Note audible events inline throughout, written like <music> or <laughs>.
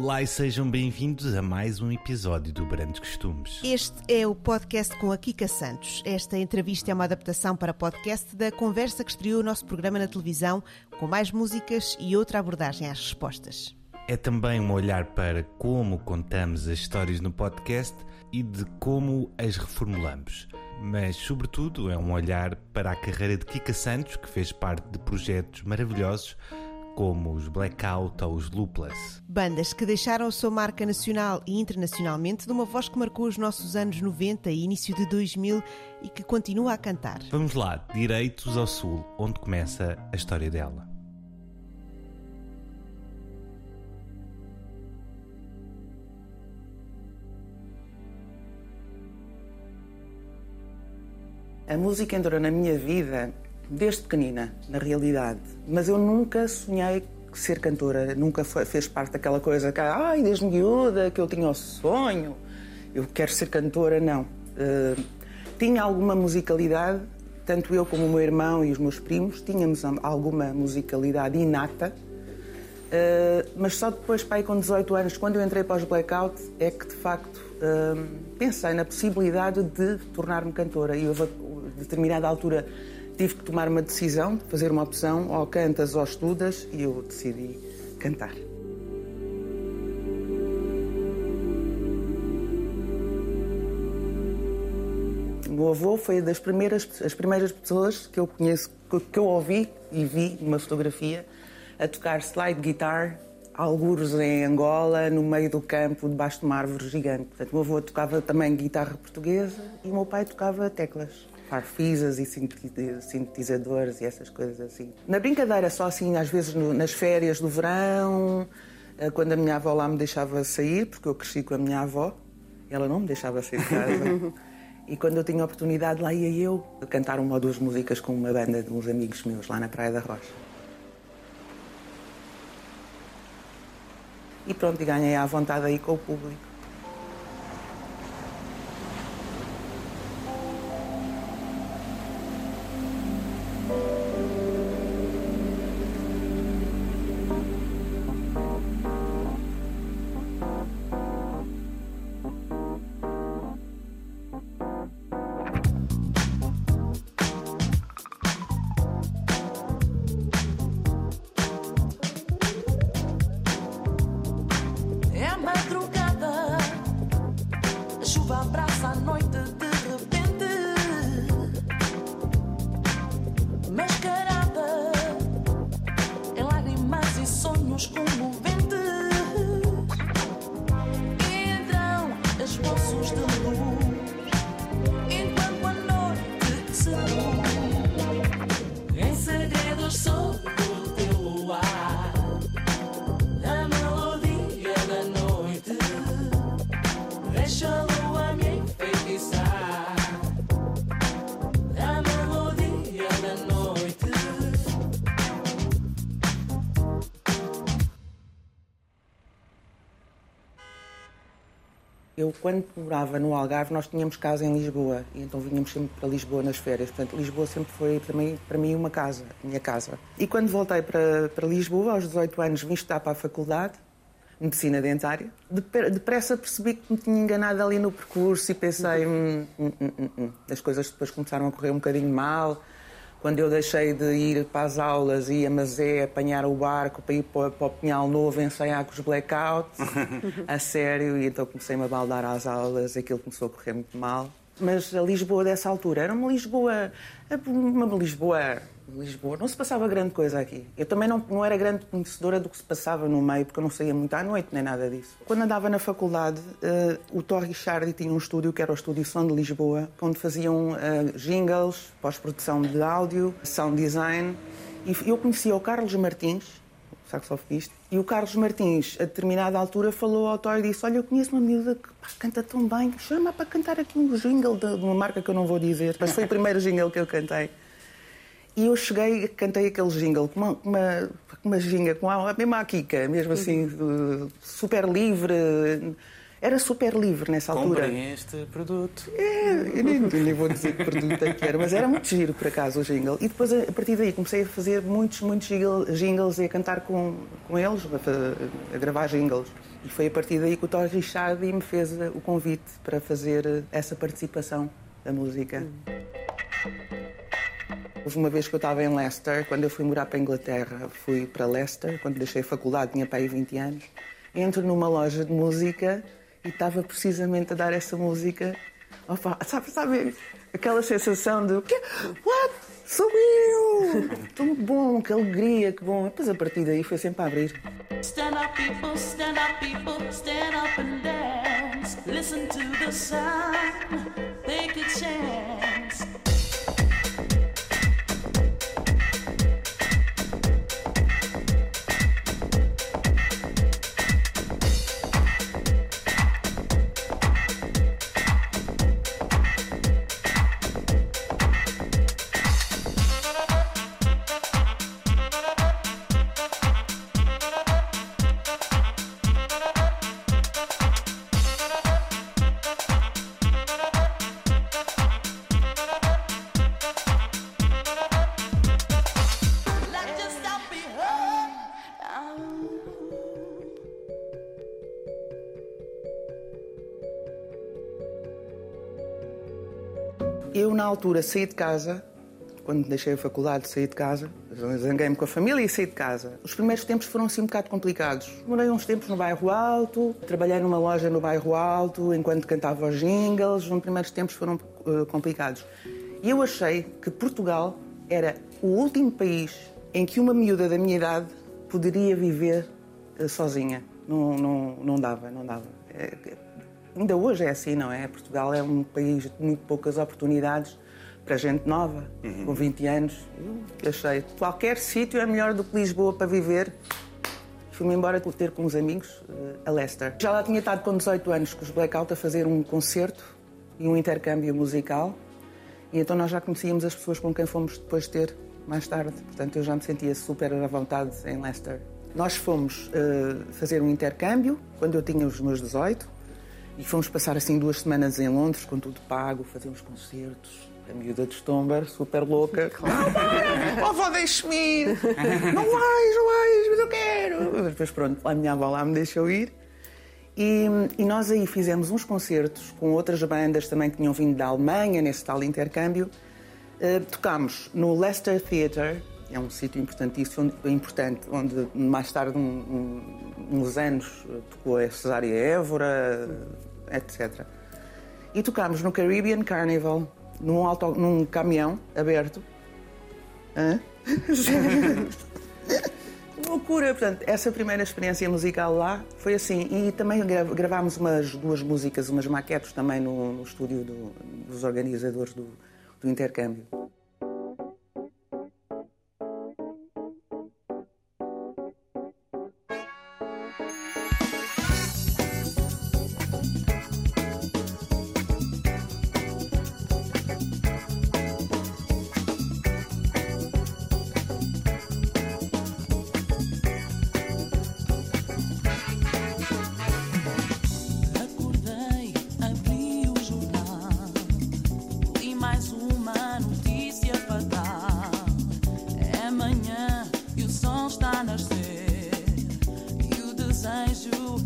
Olá e sejam bem-vindos a mais um episódio do Brandos Costumes. Este é o podcast com a Kika Santos. Esta entrevista é uma adaptação para podcast da conversa que estreou o nosso programa na televisão, com mais músicas e outra abordagem às respostas. É também um olhar para como contamos as histórias no podcast e de como as reformulamos. Mas, sobretudo, é um olhar para a carreira de Kika Santos, que fez parte de projetos maravilhosos como os Blackout ou os Loopless. Bandas que deixaram a sua marca nacional e internacionalmente de uma voz que marcou os nossos anos 90 e início de 2000 e que continua a cantar. Vamos lá, direitos ao sul, onde começa a história dela. A música entrou na minha vida desde pequenina, na realidade. Mas eu nunca sonhei ser cantora, nunca foi, fez parte daquela coisa que, ai, desde miúda, que eu tinha o sonho, eu quero ser cantora, não. Uh, tinha alguma musicalidade, tanto eu como o meu irmão e os meus primos, tínhamos alguma musicalidade inata, uh, mas só depois, pai, com 18 anos, quando eu entrei para os Blackout, é que de facto uh, pensei na possibilidade de tornar-me cantora. E houve, a determinada altura, tive que tomar uma decisão, fazer uma opção, ou cantas ou estudas, e eu decidi cantar. O meu avô foi das primeiras, as primeiras pessoas que eu conheço, que eu ouvi e vi numa fotografia, a tocar slide guitar, alguros em Angola, no meio do campo, debaixo de uma árvore gigante. Portanto, o meu avô tocava também guitarra portuguesa e o meu pai tocava teclas farfisas e sintetizadores e essas coisas assim. Na brincadeira, só assim, às vezes no, nas férias do verão, eh, quando a minha avó lá me deixava sair, porque eu cresci com a minha avó, ela não me deixava sair de casa. <laughs> e quando eu tinha oportunidade, lá ia eu cantar uma ou duas músicas com uma banda de uns amigos meus lá na Praia da Rocha. E pronto, ganhei à vontade aí com o público. Eu, quando morava no Algarve, nós tínhamos casa em Lisboa e então vinhamos sempre para Lisboa nas férias. Portanto, Lisboa sempre foi mim, para mim uma casa, minha casa. E quando voltei para, para Lisboa, aos 18 anos, vim estar para a faculdade, Medicina Dentária. Depressa percebi que me tinha enganado ali no percurso e pensei, hum, hum, hum, hum, hum. as coisas depois começaram a correr um bocadinho mal quando eu deixei de ir para as aulas, ia a Mazé apanhar o barco para ir para, para o Pinhal Novo ensaiar com os blackouts, <laughs> a sério, e então comecei-me a baldar às aulas, aquilo começou a correr muito mal. Mas a Lisboa dessa altura era uma Lisboa, uma Lisboa Lisboa, não se passava grande coisa aqui. Eu também não, não era grande conhecedora do que se passava no meio, porque eu não saía muito à noite, nem nada disso. Quando andava na faculdade, uh, o Thor Richardi tinha um estúdio, que era o Estúdio Som de Lisboa, onde faziam uh, jingles, pós-produção de áudio, sound design. E eu conhecia o Carlos Martins, saxofonista, e o Carlos Martins, a determinada altura, falou ao Thor e disse: Olha, eu conheço uma miúda que pá, canta tão bem, chama para cantar aqui um jingle de uma marca que eu não vou dizer, mas foi o primeiro jingle que eu cantei. E eu cheguei, cantei aquele jingle com uma, uma, uma ginga, com a mesma a Kika, mesmo assim, super livre. era super livre nessa altura. Comprem este produto. É, eu nem, nem vou dizer que produto é que era, mas era muito giro, por acaso, o jingle. E depois, a partir daí, comecei a fazer muitos, muitos jingles e a cantar com, com eles, a, a gravar jingles. E foi a partir daí que o Torres Richard me fez o convite para fazer essa participação da música. Houve uma vez que eu estava em Leicester, quando eu fui morar para a Inglaterra, fui para Leicester, quando deixei a faculdade, tinha aí 20 anos. Entro numa loja de música e estava precisamente a dar essa música. Opa, sabe, sabe aquela sensação de What? Sou eu! Tão bom, que alegria, que bom. Depois a partir daí foi sempre a abrir. Stand up, people, stand up, people, stand up and dance. Listen to the sound, take a chance. Altura, saí de casa, quando deixei a faculdade, saí de casa, zanguei-me com a família e saí de casa. Os primeiros tempos foram assim um bocado complicados. Morei uns tempos no bairro Alto, trabalhei numa loja no bairro Alto enquanto cantava os jingles. Os primeiros tempos foram uh, complicados. E eu achei que Portugal era o último país em que uma miúda da minha idade poderia viver uh, sozinha. Não, não, não dava, não dava. É, Ainda hoje é assim, não é? Portugal é um país de muito poucas oportunidades para gente nova, uhum. com 20 anos. Eu achei qualquer sítio é melhor do que Lisboa para viver. Fui-me embora ter com uns amigos eh, a Leicester. Já lá tinha estado com 18 anos com os Blackout a fazer um concerto e um intercâmbio musical. E então nós já conhecíamos as pessoas com quem fomos depois ter mais tarde. Portanto, eu já me sentia super à vontade em Leicester. Nós fomos uh, fazer um intercâmbio quando eu tinha os meus 18 e fomos passar assim duas semanas em Londres, com tudo pago, fazer uns concertos. A miúda de Stomber, super louca. <laughs> Claro. <laughs> oh, vó, deixe-me ir. Não vais, não vais, mas eu quero. Depois, pronto, a minha avó lá me deixou ir. E, e, nós aí fizemos uns concertos com outras bandas também que tinham vindo da Alemanha, nesse tal intercâmbio. Uh, tocámos no Leicester Theatre, é um sítio importantíssimo, importante, onde mais tarde, um, um, uns anos, tocou a Cesária Évora, etc. E tocámos no Caribbean Carnival, num, auto, num caminhão aberto. <laughs> Loucura! Portanto, essa primeira experiência musical lá foi assim. E também gravámos umas duas músicas, umas maquetes também no, no estúdio do, dos organizadores do, do intercâmbio. mais uma notícia fatal. É amanhã e o sol está a nascer. E o desejo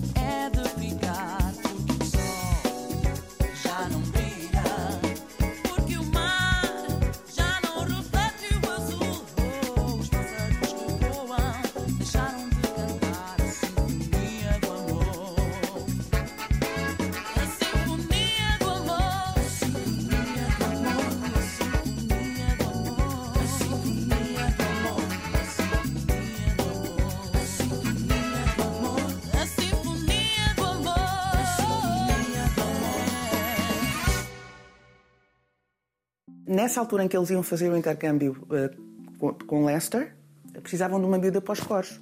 nessa altura em que eles iam fazer o intercâmbio uh, com, Leicester, precisavam de uma miúda para os coros.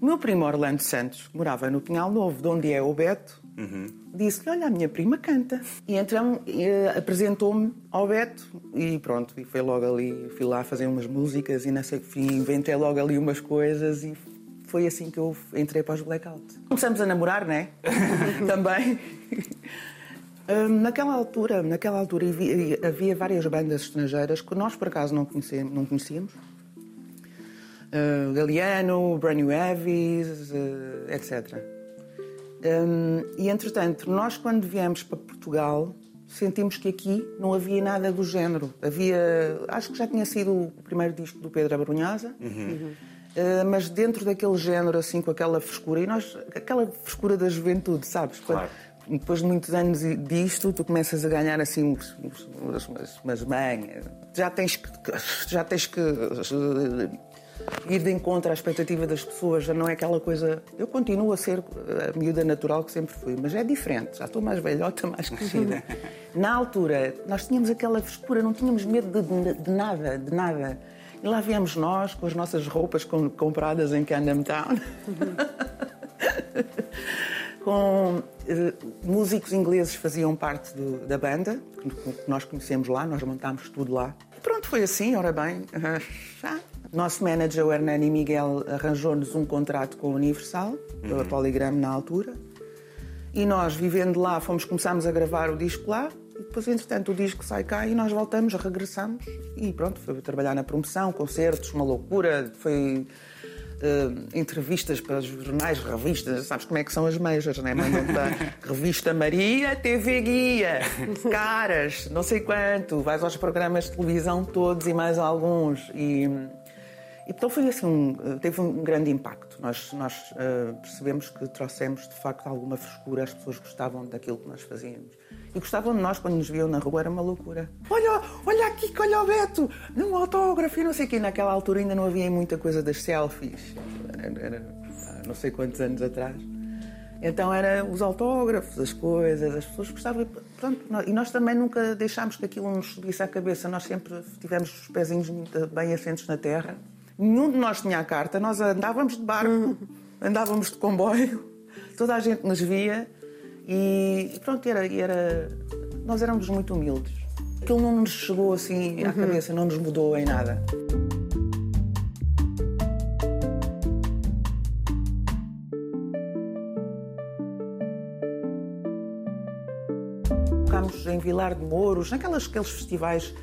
O meu primo Orlando Santos, que morava no Pinhal Novo, de onde é o Beto, uhum. disse-lhe: Olha, a minha prima canta. E então uh, apresentou-me ao Beto e pronto, e foi logo ali, fui lá fazer umas músicas e não sei, fim, inventei logo ali umas coisas e foi assim que eu entrei para os Blackout. Começamos a namorar, né? <laughs> Também. Hum, naquela altura, naquela altura havia, havia, várias bandas estrangeiras que nós por acaso não conhecíamos. Não conhecíamos. Uh, Galeano, Brand New Heavies, uh, etc. Um, e entretanto, nós quando viemos para Portugal sentimos que aqui não havia nada do género. Havia, acho que já tinha sido o primeiro disco do Pedro Abrunhosa. Uhum. Uh, mas dentro daquele género, assim, com aquela frescura, e nós, aquela frescura da juventude, sabes? Claro. Depois de muitos anos disto, tu começas a ganhar assim umas, umas, umas manhas. Já tens que, já tens que ir de encontro à expectativa das pessoas, já não é aquela coisa. Eu continuo a ser a miúda natural que sempre fui, mas é diferente, já estou mais velhota, <laughs> mais crescida. Na altura, nós tínhamos aquela frescura, não tínhamos medo de, de, nada, de nada. E lá viemos nós, com as nossas roupas compradas em Camden Town. <laughs> com uh, músicos ingleses faziam parte do, da banda, que, nós conhecemos lá, nós montámos tudo lá. E pronto, foi assim, ora bem, <laughs> nosso manager, o Hernani Miguel, arranjou-nos um contrato com a Universal, pela uhum. Polygram na altura. E nós, vivendo lá, fomos começámos a gravar o disco lá. E depois, entretanto, o disco sai cá e nós voltamos, regressamos. E pronto, foi trabalhar na promoção, concertos, uma loucura. Foi uh, entrevistas para os jornais, revistas, sabes como é que são as meijas, né? Mandam para <laughs> Revista Maria, TV Guia, caras, não sei quanto. Vais aos programas de televisão todos e mais alguns. E então foi assim, um, teve um grande impacto. Nós, nós uh, percebemos que trouxemos de facto alguma frescura, as pessoas gostavam daquilo que nós fazíamos. E gostavam de nós quando nos viam na rua, era uma loucura. Olha, olha aqui, olha o Beto, num autógrafo e não sei o quê. Naquela altura ainda não havia muita coisa das selfies, era, era não sei quantos anos atrás. Então era os autógrafos, as coisas, as pessoas gostavam. Pronto, e nós também nunca deixámos que aquilo nos subisse à cabeça. Nós sempre tivemos os pezinhos muito bem assentos na terra Nenhum de nós tinha a carta, nós andávamos de barco, andávamos de comboio, toda a gente nos via e pronto, era, era, nós éramos muito humildes. Aquilo não nos chegou assim à uhum. cabeça, não nos mudou em nada. Tocámos em Vilar de Mouros, naqueles aqueles festivais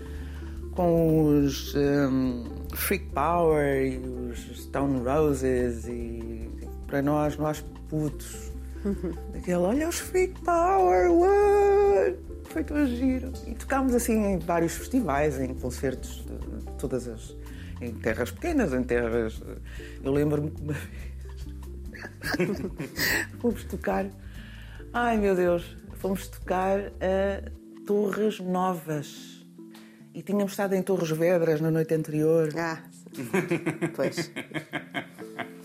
com os. Um, Freak Power e os Stone Roses e para nós, nós putos. <laughs> Aquele, olha os Freak Power, what? Foi tão giro. E tocámos assim em vários festivais, em concertos de todas as. em terras pequenas, em terras. Eu lembro-me que uma vez. <laughs> fomos tocar. Ai meu Deus, fomos tocar a Torres Novas e tínhamos estado em Torres Vedras na noite anterior. Ah, pois.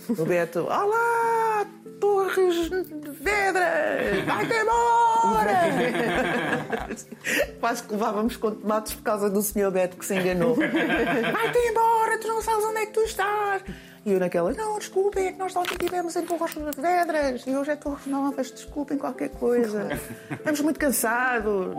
O Beto, olá, Torres Vedras, vai-te embora! <laughs> Quase que levávamos com tomates por causa do senhor Beto que se enganou. Vai-te embora, tu não sabes onde é que tu estás. E eu naquela, não, desculpem, é que nós ontem estivemos em Torres Vedras e hoje é Torres Novas, desculpem qualquer coisa. Estamos muito cansados.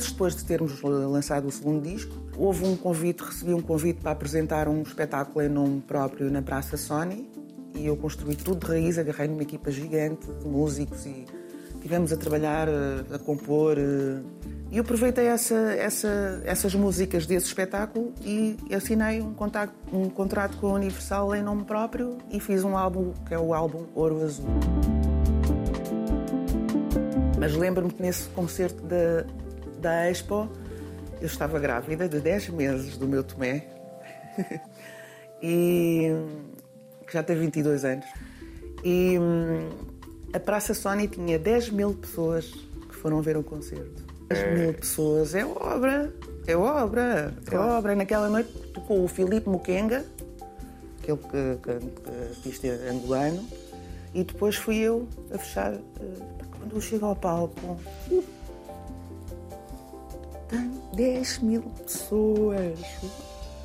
Meses depois de termos lançado o segundo disco, houve um convite, recebi um convite para apresentar um espetáculo em nome próprio na Praça Sony e eu construí tudo de raiz, agarrei numa equipa gigante de músicos e tivemos a trabalhar, a, compor. E eu aproveitei essa, essa, essas músicas desse espetáculo e assinei um, contato, um contrato com a Universal em nome próprio e fiz um álbum que é o álbum Ouro Azul. Mas lembro-me que nesse concerto da, da Expo, eu estava grávida de 10 meses do meu Tomé, <laughs> e, que já tem 22 anos. E a Praça Sony tinha 10 mil pessoas que foram ver o concerto. 10 é. mil pessoas, é obra, é obra, é obra. Naquela noite tocou o Filipe Mukenga, aquele que, que, que artista angolano, e depois fui eu a fechar. Eh, quando eu chego ao palco, 10 mil pessoas.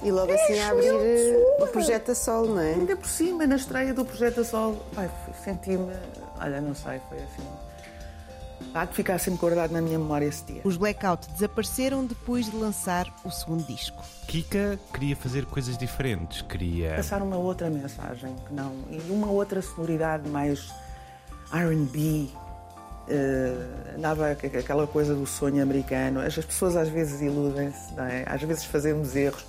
E logo assim a abrir eh, o Projeto a Sol, não é? Ainda por cima, na estreia do Projeto a Sol, ai, senti-me, olha, não sei, foi assim. Há de ficar sempre guardado na minha memória esse dia. Os Blackout desapareceram depois de lançar o segundo disco. Kika queria fazer coisas diferentes, queria. Passar uma outra mensagem, que não. E uma outra sonoridade mais RB. Uh, nada aquela coisa do sonho americano. As pessoas às vezes iludem-se, é? Às vezes fazemos erros.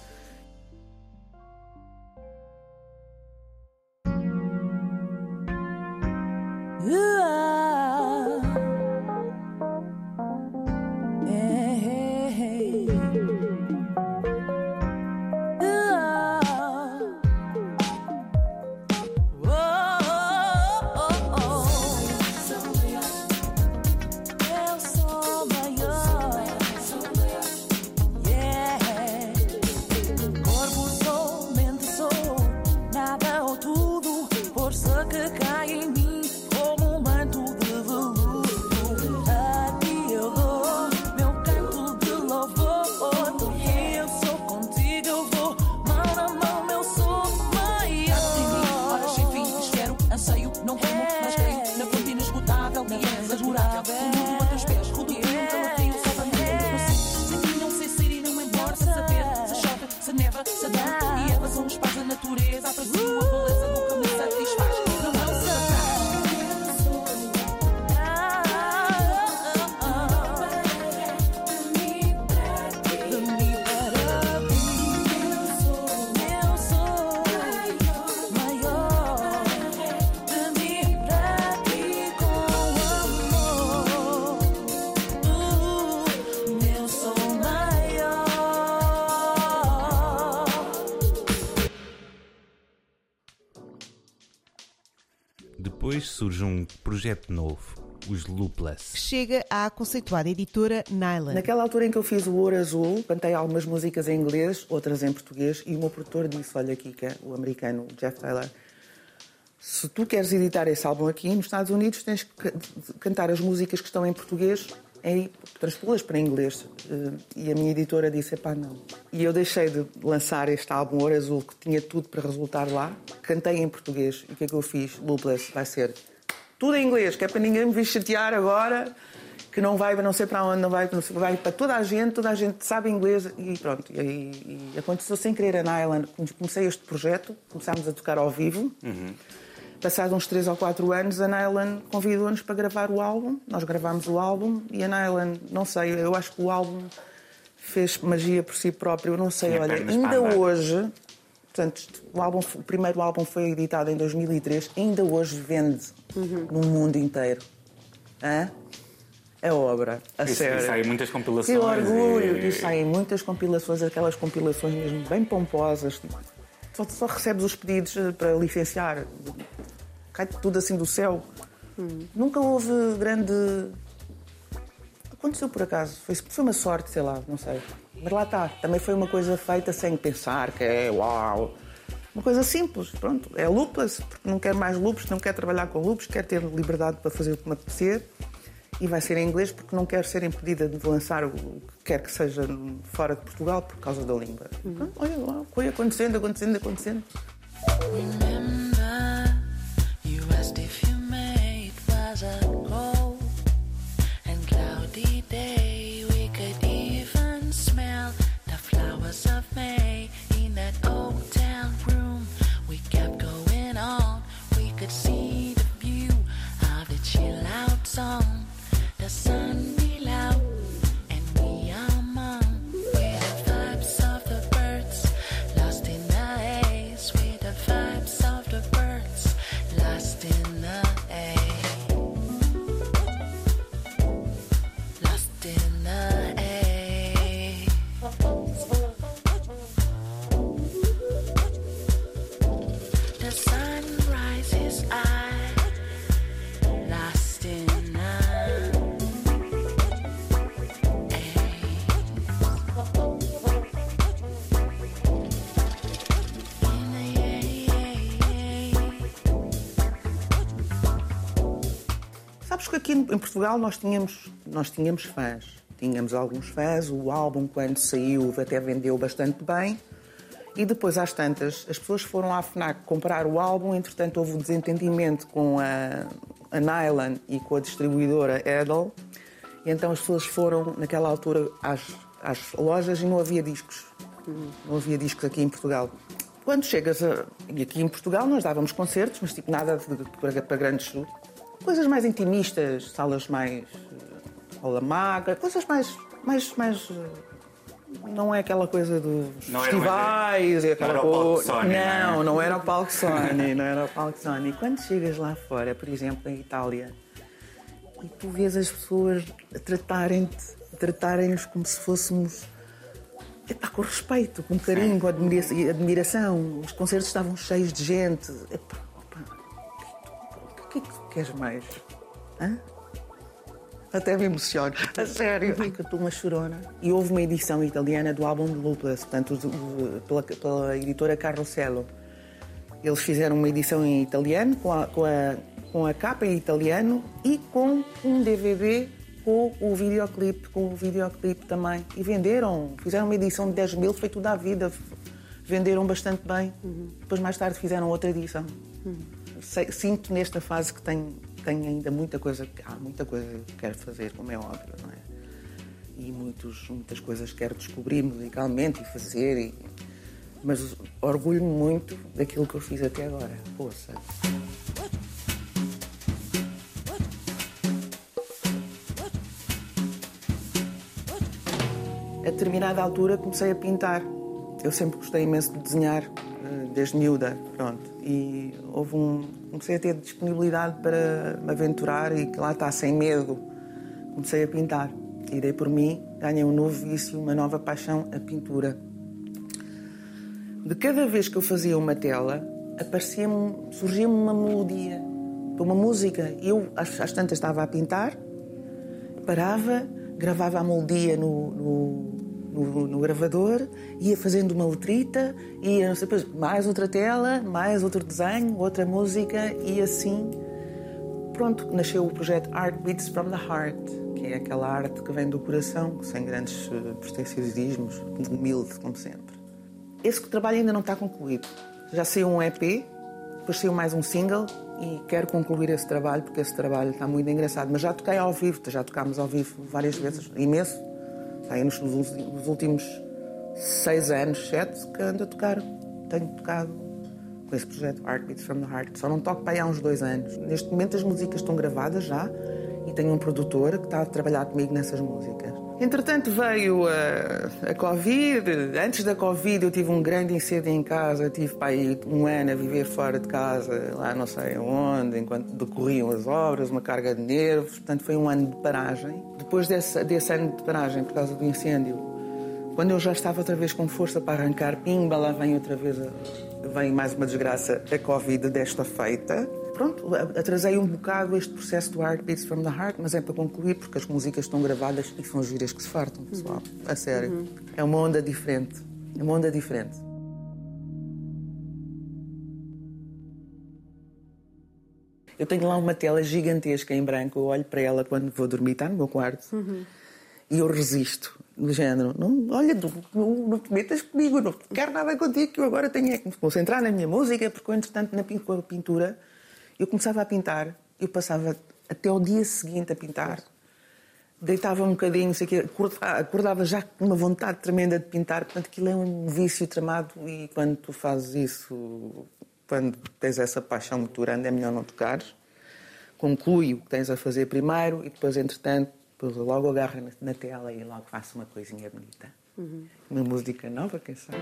Projeto novo, os Loopless. Chega à conceituada editora Nyland. Naquela altura em que eu fiz o Ouro Azul, cantei algumas músicas em inglês, outras em português, e o meu produtor disse: Olha, Kika, o americano Jeff Taylor, se tu queres editar esse álbum aqui nos Estados Unidos, tens que cantar as músicas que estão em português e transpô-las para inglês. Eh, e a minha editora disse: pá, não. E eu deixei de lançar este álbum Ouro Azul, que tinha tudo para resultar lá, cantei em português. E o que é que eu fiz? Loopless vai ser tudo em inglês, que é para ninguém me vir chatear agora, que não vai, não sei para onde, não vai, não sei, vai para toda a gente, toda a gente sabe inglês e pronto. E, e, e aconteceu sem querer a Nyland. Comecei este projeto, começámos a tocar ao vivo. Uhum. Passados uns 3 ou 4 anos, a Nylan convidou-nos para gravar o álbum. Nós gravámos o álbum e a Nylan, não sei, eu acho que o álbum fez magia por si próprio. Eu não sei, Tinha olha, ainda hoje, portanto, o, álbum, o primeiro álbum foi editado em 2003, ainda hoje vende uhum. no mundo inteiro. Hã? A obra, a e, sério. E saem muitas compilações. Que orgulho! E... e saem muitas compilações, aquelas compilações mesmo bem pomposas. Só, só recebes os pedidos eh, para licenciar cai tudo assim do céu. Hum. Nunca houve grande. Aconteceu por acaso. Foi, foi uma sorte, sei lá, não sei. Mas lá está. Também foi uma coisa feita sem pensar, que é uau. Uma coisa simples, pronto. É lupus, porque não quer mais lupus, não quer trabalhar com lupus, quer ter liberdade para fazer o que me apetecer. E vai ser em inglês porque não quero ser impedida de lançar o que quer que seja fora de Portugal por causa da língua. Uhum. Olha lá, foi acontecendo, acontecendo, acontecendo. Sabes que aqui em Portugal nós tínhamos, nós tínhamos fãs. tínhamos alguns fãs. O álbum, quando saiu, até vendeu bastante bem. E depois, às tantas, as pessoas foram à FNAC comprar o álbum. Entretanto, houve um desentendimento com a, a Nylon e com a distribuidora Edel. E então as pessoas foram, naquela altura, às, às lojas e não havia discos. Não havia discos aqui em Portugal. Quando chegas a... Aqui em Portugal nós dávamos concertos, mas tipo nada de, para grandes... Coisas mais intimistas, salas mais... Aula magra, coisas mais... mais, mais não é aquela coisa dos Não era festivais e aquela coisa. Não é? não, não era o palco Sony, não era o palco Sony. Quando chegas lá fora, por exemplo, em Itália, e tu vês as pessoas tratarem-te, tratarem-nos como se fôssemos epá, com respeito, com carinho, com admira- admiração. Os concertos estavam cheios de gente. Epá, queres mais? Hã? Até me emociono. A sério. Ai, que eu estou uma chorona. E houve uma edição italiana do álbum de Lupus, portanto, pela, pela editora Carrosello. Eles fizeram uma edição em italiano, com a, com a, com a capa em italiano e com um DVD com o videoclipe, com o videoclipe também. E venderam, fizeram uma edição de 10 mil, foi tudo à vida. Venderam bastante bem. Depois, mais tarde, fizeram outra edição. Sei- sinto nesta fase que tenho, tenho ainda muita coisa, há muita coisa que quero fazer, como é óbvio, não é? E muitos, muitas coisas quero descobrir musicalmente e fazer. e- Mas orgulho-me muito daquilo que eu fiz até agora. Poça. A determinada altura comecei a pintar. Eu sempre gostei imenso de desenhar, eh, desde miúda, pronto. E houve um... comecei a ter disponibilidade para me aventurar e que lá está, sem medo, comecei a pintar. E dei por mim, ganhei um novo vício, uma nova paixão, a pintura. De cada vez que eu fazia uma tela, aparecia-me, surgia-me uma melodia, uma música. Eu, às, às tantas, estava a pintar, parava, gravava a melodia no, no, no- no gravador, ia fazendo uma letrita, ia, depois mais outra tela, mais outro desenho, outra música, e assim, pronto, nasceu o projeto Art Beats from the Heart, que é aquela arte que vem do coração, sem grandes eh, pretensiosismos, humilde, como sempre. Esse trabalho ainda não está concluído. Já saiu um EP, depois saiu mais um single e quero concluir esse trabalho porque esse trabalho está muito engraçado. Mas já toquei ao vivo, já tocámos ao vivo várias vezes, imenso. Aí nos, nos últimos seis anos, sete, que ando a tocar. Tenho tocado com esse projeto Heartbeats from the Heart. Só não toco para aí há uns dois anos. Neste momento as músicas estão gravadas já e tenho um produtor que está a trabalhar comigo nessas músicas. Entretanto veio a, a Covid. Antes da Covid eu tive um grande incêndio em casa. Tive aí um ano a viver fora de casa, lá não sei onde, enquanto decorriam as obras, uma carga de nervos. Portanto foi um ano de paragem. Depois desse, desse ano de paragem por causa do incêndio, quando eu já estava outra vez com força para arrancar, pimba, lá vem outra vez, vem mais uma desgraça, a Covid desta feita. Pronto, atrasei um bocado este processo do Heartbeats from the Heart, mas é para concluir, porque as músicas estão gravadas e são giras que se fartam, pessoal. A sério. É uma onda diferente. É uma onda diferente. Eu tenho lá uma tela gigantesca em branco, eu olho para ela quando vou dormir, está no meu quarto, e eu resisto, do género, não, olha, não, não te metas comigo, não quero nada contigo, que eu agora tenho é que me concentrar na minha música, porque eu, entretanto, na pintura, eu começava a pintar, eu passava até o dia seguinte a pintar, deitava um bocadinho, sei que, acordava, já com uma vontade tremenda de pintar, portanto aquilo é um vício tramado e quando tu fazes isso, quando tens essa paixão muito grande, é melhor não tocares. Conclui o que tens a fazer primeiro e depois, entretanto, depois logo agarra na, tela e logo faço uma coisinha bonita. Uma música nova, quem sabe?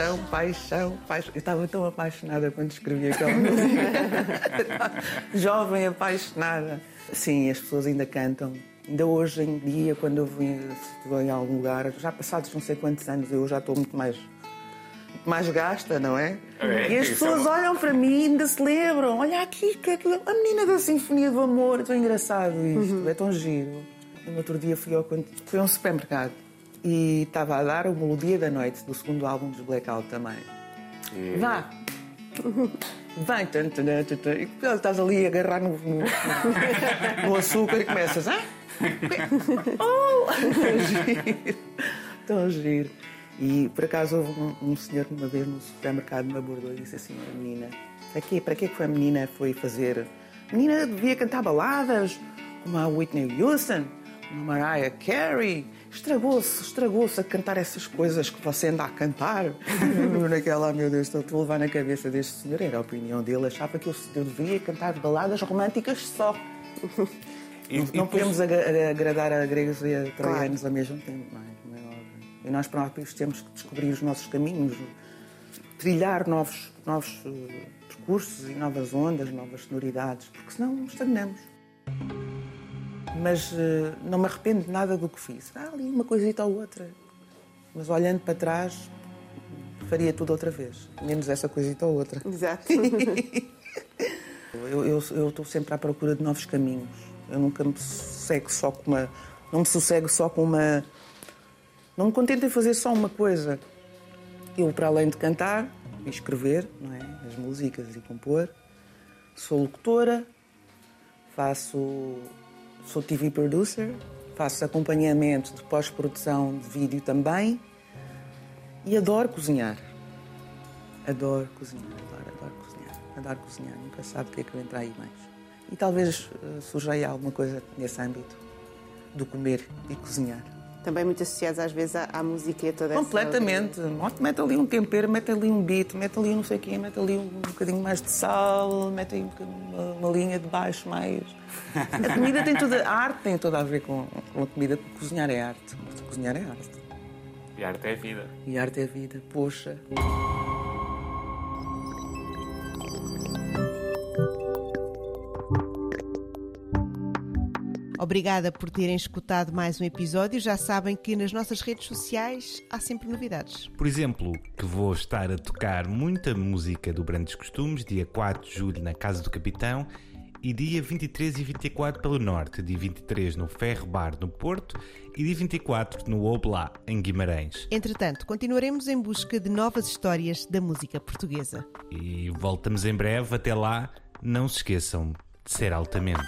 Paixão, paixão, paixão. Eu estava tão apaixonada quando escrevi aquela música. <laughs> Jovem apaixonada. Sim, as pessoas ainda cantam. Ainda hoje em dia, quando eu vou em, algum lugar, já passados não sei quantos anos, eu já estou muito mais, muito mais gasta, não é? É, e as é pessoas uma- olham para mim e ainda se lembram. Olha aqui, a menina da Sinfonia do Amor. É tão engraçado isto, é tão giro. No outro dia fui, ao, fui a um supermercado e estava a dar o Melodia da Noite, do segundo álbum dos Blackout também. E- Vá! Vem! E estás ali a agarrar no, no, no açúcar e começas. Ah? Oh! Tão giro! Tão giro! E por acaso houve um, um senhor que uma vez no supermercado me abordou e disse assim: a menina, para quê? Para quê que foi a menina foi fazer? A menina devia cantar baladas como a Whitney Houston, como a Mariah Carey. Estragou-se, estragou-se a cantar essas coisas que você anda a cantar. <laughs> Naquela, "Ah, meu Deus, estou a levar na cabeça deste senhor. Era a opinião dele, achava que eu, eu devia cantar baladas românticas só. E- Não, e não depois- podemos agradar a gregos e a troianos ao mesmo tempo, não é? É. E nós próprios temos que descobrir os nossos caminhos, trilhar novos, novos eh, percursos e novas ondas, novas sonoridades, porque senão estagnamos. Mas eh, não me arrependo de nada do que fiz. Há ali uma coisita ou outra. Mas olhando para trás, faria tudo outra vez. Menos essa coisita ou outra. Exato. <laughs> Eu, estou sempre à procura de novos caminhos. Eu nunca me sossego só com uma. Não me sossego só com uma. Não me contento em fazer só uma coisa. Eu, para além de cantar e escrever, não é? As músicas e compor, sou locutora, faço. Sou TV producer, faço acompanhamento de pós-produção de vídeo também e adoro cozinhar. Adoro cozinhar, adoro, adoro cozinhar. Adoro cozinhar, nunca sabe o que é que vem para aí mais. E talvez uh, surja aí alguma coisa nesse âmbito do comer e cozinhar. Também muito associados às vezes à, à música e a toda essa- Completamente. Mete ali um tempero, mete ali um beat, mete ali um não sei o quê, mete ali um bocadinho mais de sal, mete aí um uma, uma linha de baixo mais. A comida tem toda. A arte tem toda a ver com, com a comida, porque cozinhar é arte. Cozinhar é arte. E arte é vida. E arte é vida. Poxa. Obrigada por terem escutado mais um episódio. Já sabem que nas nossas redes sociais há sempre novidades. Por exemplo, que vou estar a tocar muita música do Brandos Costumes, dia 4 de julho na Casa do Capitão e dia 23 e 24 pelo Norte, dia 23 no Ferro Bar no Porto e dia 24 no Oblá, em Guimarães. Entretanto, continuaremos em busca de novas histórias da música portuguesa. E voltamos em breve, até lá, não se esqueçam de ser altamente.